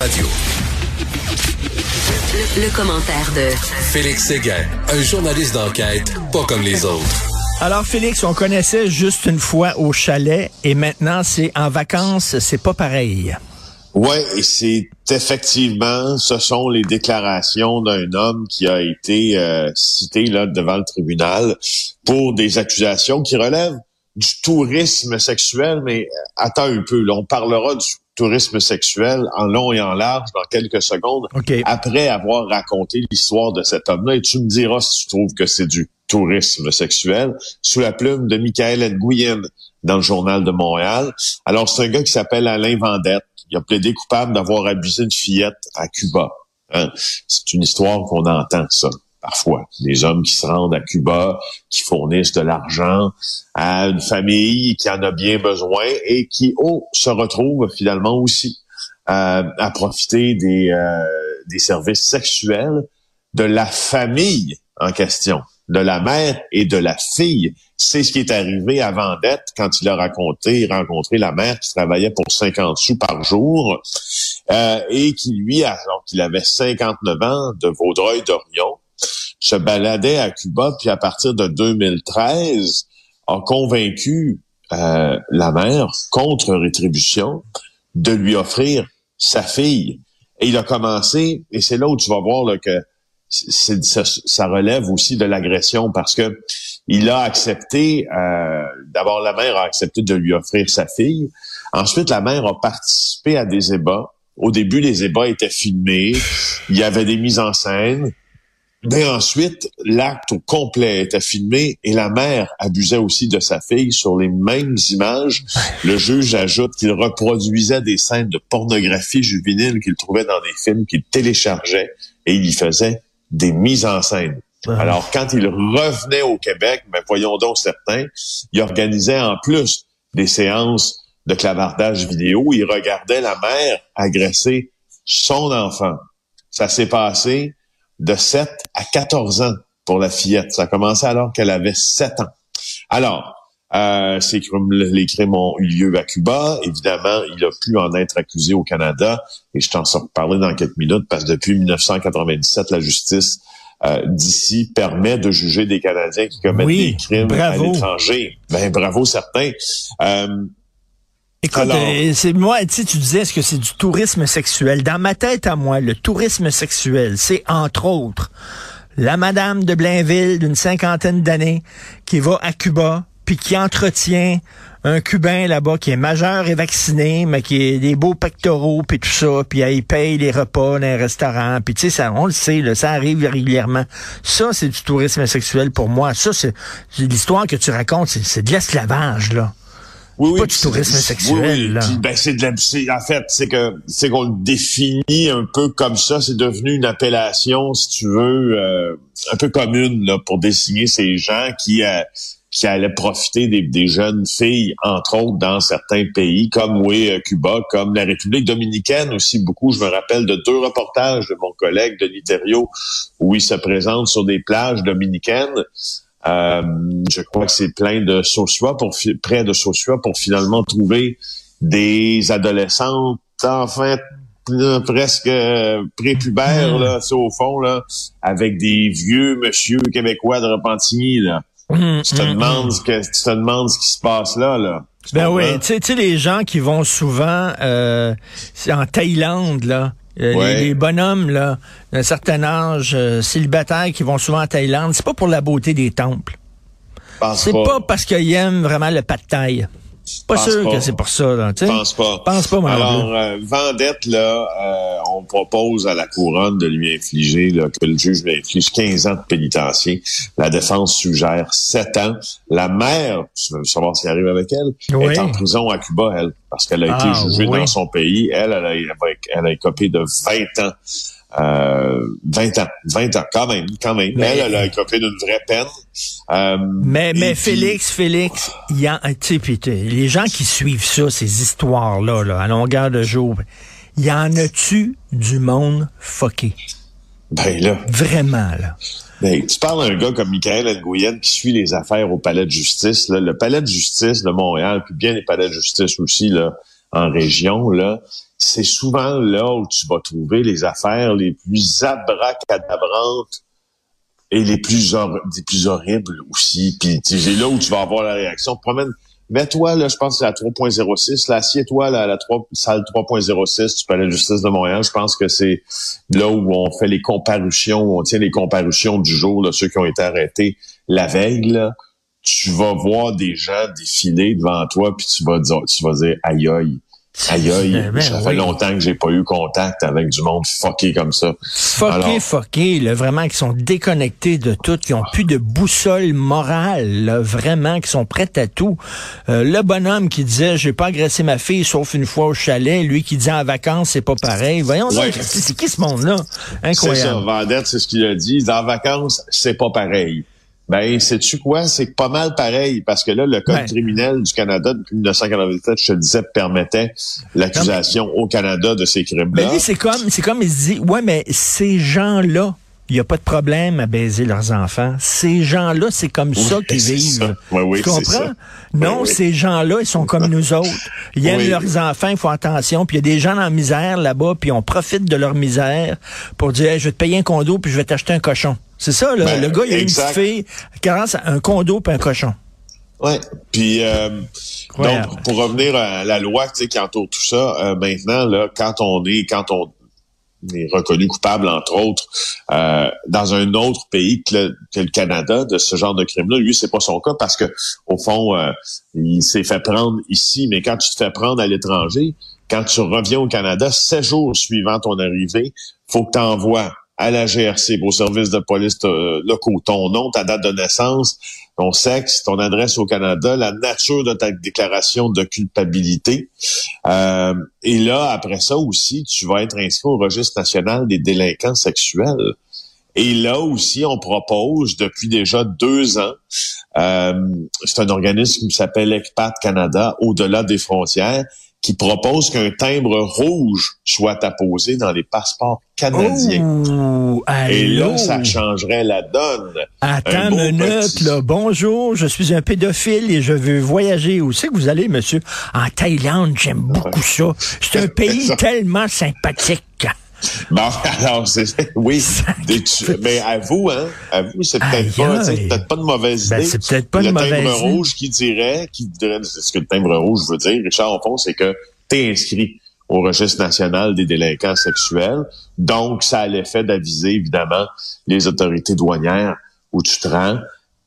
Radio. Le, commentaire de Félix Séguin, un journaliste d'enquête pas comme les autres. Alors Félix, on connaissait juste une fois au chalet et maintenant c'est en vacances, c'est pas pareil. Ouais, et c'est effectivement, ce sont les déclarations d'un homme qui a été euh, cité là devant le tribunal pour des accusations qui relèvent du tourisme sexuel, mais attends un peu, là, on parlera du tourisme sexuel en long et en large dans quelques secondes, après avoir raconté l'histoire de cet homme-là. Et tu me diras si tu trouves que c'est du tourisme sexuel, sous la plume de Michael Nguyen dans le Journal de Montréal. Alors, c'est un gars qui s'appelle Alain Vendette. Il a plaidé coupable d'avoir abusé une fillette à Cuba. Hein. C'est une histoire qu'on entend, ça parfois. Des hommes qui se rendent à Cuba, qui fournissent de l'argent à une famille qui en a bien besoin et qui, oh, se retrouvent finalement aussi euh, à profiter des, euh, des services sexuels de la famille en question, de la mère et de la fille. C'est ce qui est arrivé à Vendette quand il a raconté, rencontré la mère qui travaillait pour 50 sous par jour euh, et qui, lui, alors qu'il avait 59 ans, de Vaudreuil-Dorion, se baladait à Cuba, puis à partir de 2013, a convaincu euh, la mère, contre rétribution, de lui offrir sa fille. Et il a commencé, et c'est là où tu vas voir que ça, ça, relève aussi de l'agression parce que il a accepté, euh, d'abord la mère a accepté de lui offrir sa fille. Ensuite, la mère a participé à des ébats. Au début, les ébats étaient filmés. Il y avait des mises en scène. Mais ensuite, l'acte au complet était filmé et la mère abusait aussi de sa fille sur les mêmes images. Le juge ajoute qu'il reproduisait des scènes de pornographie juvénile qu'il trouvait dans des films qu'il téléchargeait et il y faisait des mises en scène. Alors, quand il revenait au Québec, mais ben, voyons donc certains, il organisait en plus des séances de clavardage vidéo. Il regardait la mère agresser son enfant. Ça s'est passé de 7 à 14 ans pour la fillette. Ça a commencé alors qu'elle avait 7 ans. Alors, euh, les crimes ont eu lieu à Cuba. Évidemment, il a pu en être accusé au Canada. Et je t'en sors parler dans quelques minutes parce que depuis 1997, la justice euh, d'ici permet de juger des Canadiens qui commettent des crimes à l'étranger. Ben bravo certains. Euh, Écoute, euh, c'est moi, tu tu disais est-ce que c'est du tourisme sexuel? Dans ma tête à moi, le tourisme sexuel, c'est entre autres la madame de Blainville d'une cinquantaine d'années qui va à Cuba puis qui entretient un Cubain là-bas qui est majeur et vacciné, mais qui a des beaux pectoraux puis tout ça, puis il paye les repas dans les restaurants, puis tu sais ça, on le sait, là, ça arrive régulièrement. Ça c'est du tourisme sexuel pour moi. Ça c'est l'histoire que tu racontes, c'est de l'esclavage là. Oui, pas du tourisme sexuel. Oui, ben c'est de la, en fait, c'est que c'est qu'on le définit un peu comme ça. C'est devenu une appellation, si tu veux, euh, un peu commune là, pour désigner ces gens qui euh, qui allaient profiter des, des, jeunes filles, entre autres, dans certains pays, comme oui, euh, Cuba, comme la République dominicaine aussi beaucoup. Je me rappelle de deux reportages de mon collègue Denis Thériault où il se présente sur des plages dominicaines. Euh, je crois que c'est plein de Sosua pour près de Sosua pour finalement trouver des adolescentes enfin presque euh, prépubères là, au fond là, avec des vieux monsieur québécois de Repentigny là. Hum, tu te hum, demandes hum. que tu te demandes ce qui se passe là là. ben oui, tu sais les gens qui vont souvent euh, en Thaïlande là, euh, les, bonhommes là, d'un certain âge, euh, célibataires qui vont souvent en Thaïlande, c'est pas pour la beauté des temples. C'est pas. parce qu'ils aiment vraiment le pas de taille. Pas sûr que c'est pour ça. Là, pense pas. Pense pas, Alors, euh, Vendette, là, euh, on propose à la couronne de lui infliger, là, que le juge lui inflige 15 ans de pénitencier. La défense suggère 7 ans. La mère, tu veux savoir ce qui arrive avec elle, est en prison à Cuba, elle, parce qu'elle a été ah, jugée dans son pays. Elle, elle a, elle a, écopé de 20 ans euh, 20 ans, 20 ans, quand même, quand même. Mais, elle, elle a écopé d'une vraie peine. Euh, mais mais Félix, Félix, il y a, tu sais, les gens qui suivent ça, ces histoires-là, là, à longueur de jour, il y en a-tu du monde fucké? Ben là. Vraiment, là. Ben, tu parles d'un gars comme Michael Nguyen qui suit les affaires au palais de justice. Là. Le palais de justice de Montréal, puis bien les palais de justice aussi là, en région, là, c'est souvent là où tu vas trouver les affaires les plus abracadabrantes et les plus, les plus horribles aussi. Puis c'est là où tu vas avoir la réaction. Promène, mets-toi, là, je pense que c'est la 3.06, là, assieds-toi là, à la 3, salle 3.06 du Palais de justice de Montréal. Je pense que c'est là où on fait les comparutions, où on tient les comparutions du jour, là, ceux qui ont été arrêtés la veille, là. Tu vas voir des gens défiler devant toi, puis tu vas dire, tu vas dire, aïe aïe Aïe aïe, ça fait longtemps que j'ai pas eu contact avec du monde fucké comme ça. Fucké, fucké, vraiment, qui sont déconnectés de tout, qui ont plus de boussole morale, vraiment, qui sont prêts à tout. Euh, le bonhomme qui disait, j'ai pas agressé ma fille sauf une fois au chalet, lui qui dit en vacances, c'est pas pareil. Voyons, c'est qui ce monde-là? Incroyable. C'est ça, Vendette, c'est ce qu'il a dit. En vacances, c'est pas pareil. Ben, sais-tu quoi? C'est pas mal pareil, parce que là, le Code criminel du Canada depuis 1997, je te disais, permettait l'accusation au Canada de ces crimes-là. Mais c'est comme, c'est comme il se dit, ouais, mais ces gens-là, il n'y a pas de problème à baiser leurs enfants. Ces gens-là, c'est comme ça qu'ils vivent. tu comprends? Non, ces gens-là, ils sont comme nous autres. Ils aiment leurs enfants, ils font attention. Puis il y a des gens en misère là-bas, puis on profite de leur misère pour dire, je vais te payer un condo, puis je vais t'acheter un cochon. C'est ça, là. Ben, le gars, il a une fille, carence, un condo puis un cochon. Oui. Puis euh, donc pour revenir à la loi qui entoure tout ça, euh, maintenant là, quand on est quand on est reconnu coupable entre autres euh, dans un autre pays que le, Canada de ce genre de crime-là, lui c'est pas son cas parce que au fond il s'est fait prendre ici, mais quand tu te fais prendre à l'étranger, quand tu reviens au Canada, sept jours suivant ton arrivée, faut que tu envoies à la GRC, au service de police euh, locaux, ton nom, ta date de naissance, ton sexe, ton adresse au Canada, la nature de ta déclaration de culpabilité. Euh, et là, après ça aussi, tu vas être inscrit au registre national des délinquants sexuels. Et là aussi, on propose depuis déjà deux ans, euh, c'est un organisme qui s'appelle ECPAT Canada, au-delà des frontières, qui propose qu'un timbre rouge soit apposé dans les passeports canadiens. Oh, Et là, ça changerait la donne. Attends une minute, là. Bonjour, je suis un pédophile et je veux voyager. Où c'est que vous allez, monsieur? En Thaïlande, j'aime beaucoup ça. C'est un pays tellement sympathique. Bon, alors, c'est, oui, mais à vous, hein, à vous, c'est peut-être pas, c'est peut-être pas de mauvaise ben, idée. c'est peut-être pas le mauvaise timbre rouge qui dirait, qui dirait, ce que le timbre rouge veut dire, Richard, au fond, c'est que t'es inscrit au registre national des délinquants sexuels. Donc, ça a l'effet d'aviser, évidemment, les autorités douanières où tu te rends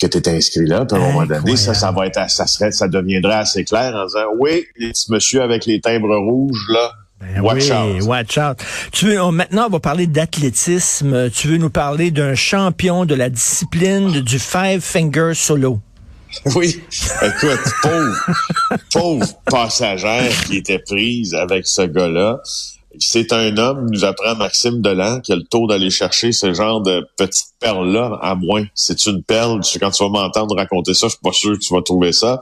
que tu es inscrit là, puis à un moment donné, ça, ça va être, ça serait, ça deviendrait assez clair en disant, oui, les petits monsieur avec les timbres rouges, là, ben watch oui, out. watch out. Tu veux, maintenant, on va parler d'athlétisme. Tu veux nous parler d'un champion de la discipline du five finger solo. Oui, écoute, pauvre, pauvre passagère qui était prise avec ce gars-là c'est un homme, nous apprend Maxime Delan, qui a le tour d'aller chercher ce genre de petites perles-là, à moins. C'est une perle. Quand tu vas m'entendre raconter ça, je suis pas sûr que tu vas trouver ça.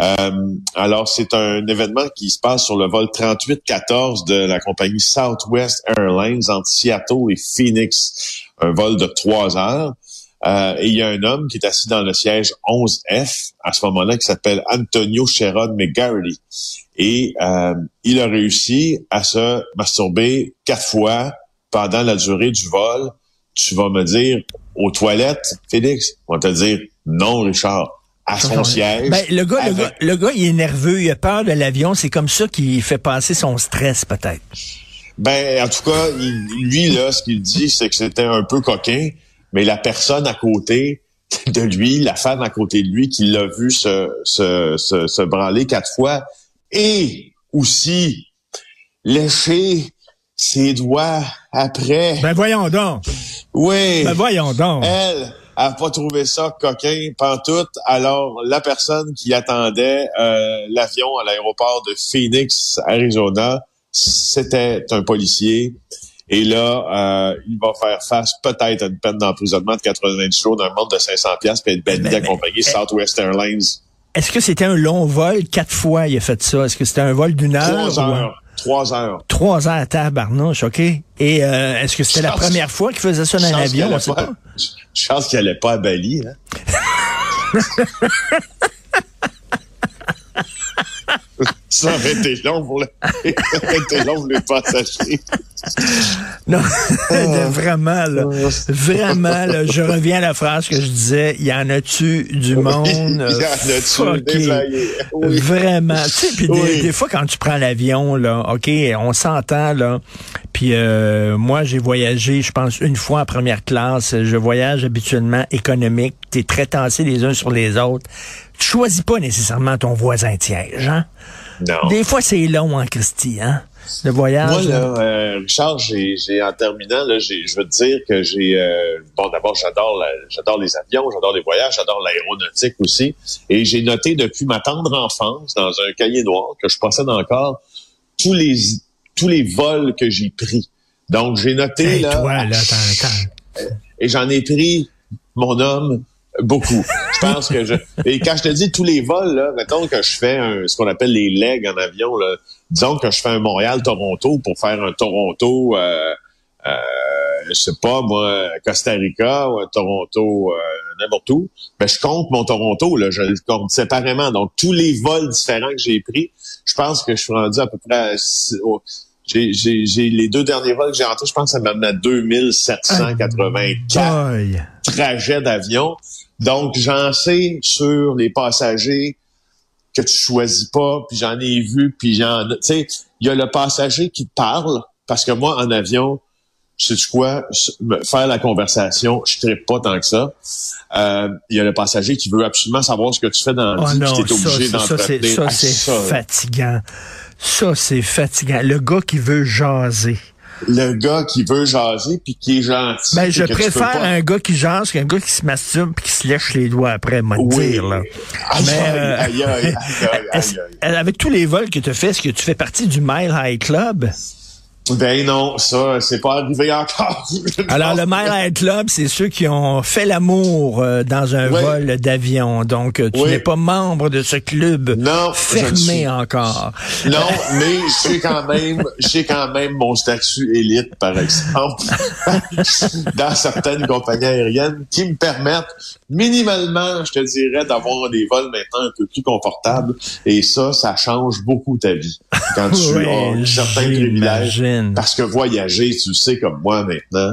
Euh, alors, c'est un événement qui se passe sur le vol 3814 de la compagnie Southwest Airlines entre Seattle et Phoenix. Un vol de trois heures. Euh, et il y a un homme qui est assis dans le siège 11F à ce moment-là qui s'appelle Antonio Sherrod McGarity. Et euh, il a réussi à se masturber quatre fois pendant la durée du vol. Tu vas me dire aux toilettes, Félix, on va te dire non, Richard. À son siège. Ben, le, gars, le, gars, le gars, il est nerveux, il a peur de l'avion. C'est comme ça qu'il fait passer son stress, peut-être. Ben, en tout cas, lui, là, ce qu'il dit, c'est que c'était un peu coquin, mais la personne à côté de lui, la femme à côté de lui, qui l'a vu se, se, se, se branler quatre fois, et aussi lécher ses doigts après. Ben voyons donc. Oui. Ben voyons donc. Elle a pas trouvé ça coquin pantoute. Alors la personne qui attendait euh, l'avion à l'aéroport de Phoenix, Arizona, c'était un policier. Et là, euh, il va faire face peut-être à une peine d'emprisonnement de 90 jours dans un monde de 500 pièces puis être banni d'accompagner Southwest Airlines est-ce que c'était un long vol? Quatre fois, il a fait ça. Est-ce que c'était un vol d'une heure? Trois heures. Trois heures. Trois heures à tabarnouche, OK? Et euh, est-ce que c'était la première fois qu'il faisait ça dans un avion? Je pense qu'il n'allait pas à Bali. Hein? ça aurait été long pour, le... ça aurait été long pour les passagers. Non, vraiment, là, vraiment, là, je reviens à la phrase que je disais, il y en a-tu du monde? il y en a-tu Vraiment. Tu sais, puis des, fois, quand tu prends l'avion, là, OK, on s'entend, là, puis euh, moi, j'ai voyagé, je pense, une fois en première classe. Je voyage habituellement économique. T'es très tassé les uns sur les autres. Tu choisis pas nécessairement ton voisin de siège, hein? Non. Des fois, c'est long, hein, Christy, hein? Le voyage. Moi, là, euh, Richard, j'ai, en terminant, là, j'ai, je veux te dire que j'ai, euh, bon, d'abord, j'adore, j'adore les avions, j'adore les voyages, j'adore l'aéronautique aussi. Et j'ai noté depuis ma tendre enfance, dans un cahier noir que je possède encore, tous les, tous les vols que j'ai pris. Donc, j'ai noté, là. Toi, là, Et j'en ai pris, mon homme, Beaucoup. Je pense que je. Et quand je te dis tous les vols, là, mettons que je fais un, ce qu'on appelle les legs en avion, là, disons que je fais un Montréal-Toronto pour faire un Toronto, euh, euh, je sais pas, moi, Costa Rica ou un Toronto, euh, n'importe où. Ben, je compte mon Toronto, là, je le compte séparément. Donc, tous les vols différents que j'ai pris, je pense que je suis rendu à peu près à, j'ai, j'ai, les deux derniers vols que j'ai entrés, je pense que ça m'a amené à 2784 trajets d'avion. Donc, j'en sais sur les passagers que tu choisis pas, puis j'en ai vu, puis j'en... Tu sais, il y a le passager qui te parle, parce que moi, en avion, sais tu quoi, faire la conversation, je ne pas tant que ça. Euh, il y a le passager qui veut absolument savoir ce que tu fais dans la oh tu es obligé d'entretenir. Ça, c'est fatigant. Ça, c'est fatigant. Le gars qui veut jaser le gars qui veut jaser puis qui est gentil. Ben, je préfère un gars qui jase qu'un gars qui se masturbe puis qui se lèche les doigts après, moi oui. dire, là. Mais, avec tous les vols que tu fais, est-ce que tu fais partie du Mile High Club? Ben non, ça, c'est pas arrivé encore. Alors, le Mile High Club, c'est ceux qui ont fait l'amour euh, dans un vol d'avion. Donc, tu n'es pas membre de ce club non, fermé encore. Non, mais j'ai quand même, j'ai quand même mon statut élite, par exemple, dans certaines compagnies aériennes qui me permettent minimalement, je te dirais, d'avoir des vols maintenant un peu plus confortables. Et ça, ça change beaucoup ta vie quand tu as certains privilèges. Parce que voyager, tu sais comme moi maintenant,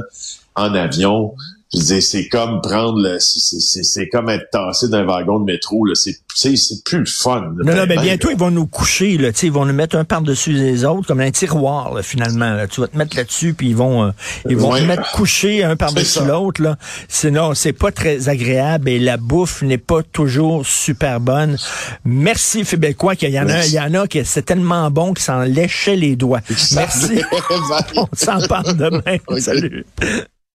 en avion, je c'est comme prendre le, c'est comme être tassé d'un wagon de métro. Là. C'est, c'est plus le fun. non, non, mais ben, bientôt, ils vont nous coucher. Là, ils vont nous mettre un par-dessus les autres, comme un tiroir, finalement. Tu vas te mettre là-dessus, puis ils vont, euh, ils vont te mettre couché un par-dessus l'autre. Là. Sinon, c'est pas très agréable et la bouffe n'est pas toujours super bonne. Merci, Fébécois, qu'il y en a, il y en a qui c'est tellement bon qu'ils s'en léchaient les doigts. Merci. On s'en parle demain. Salut.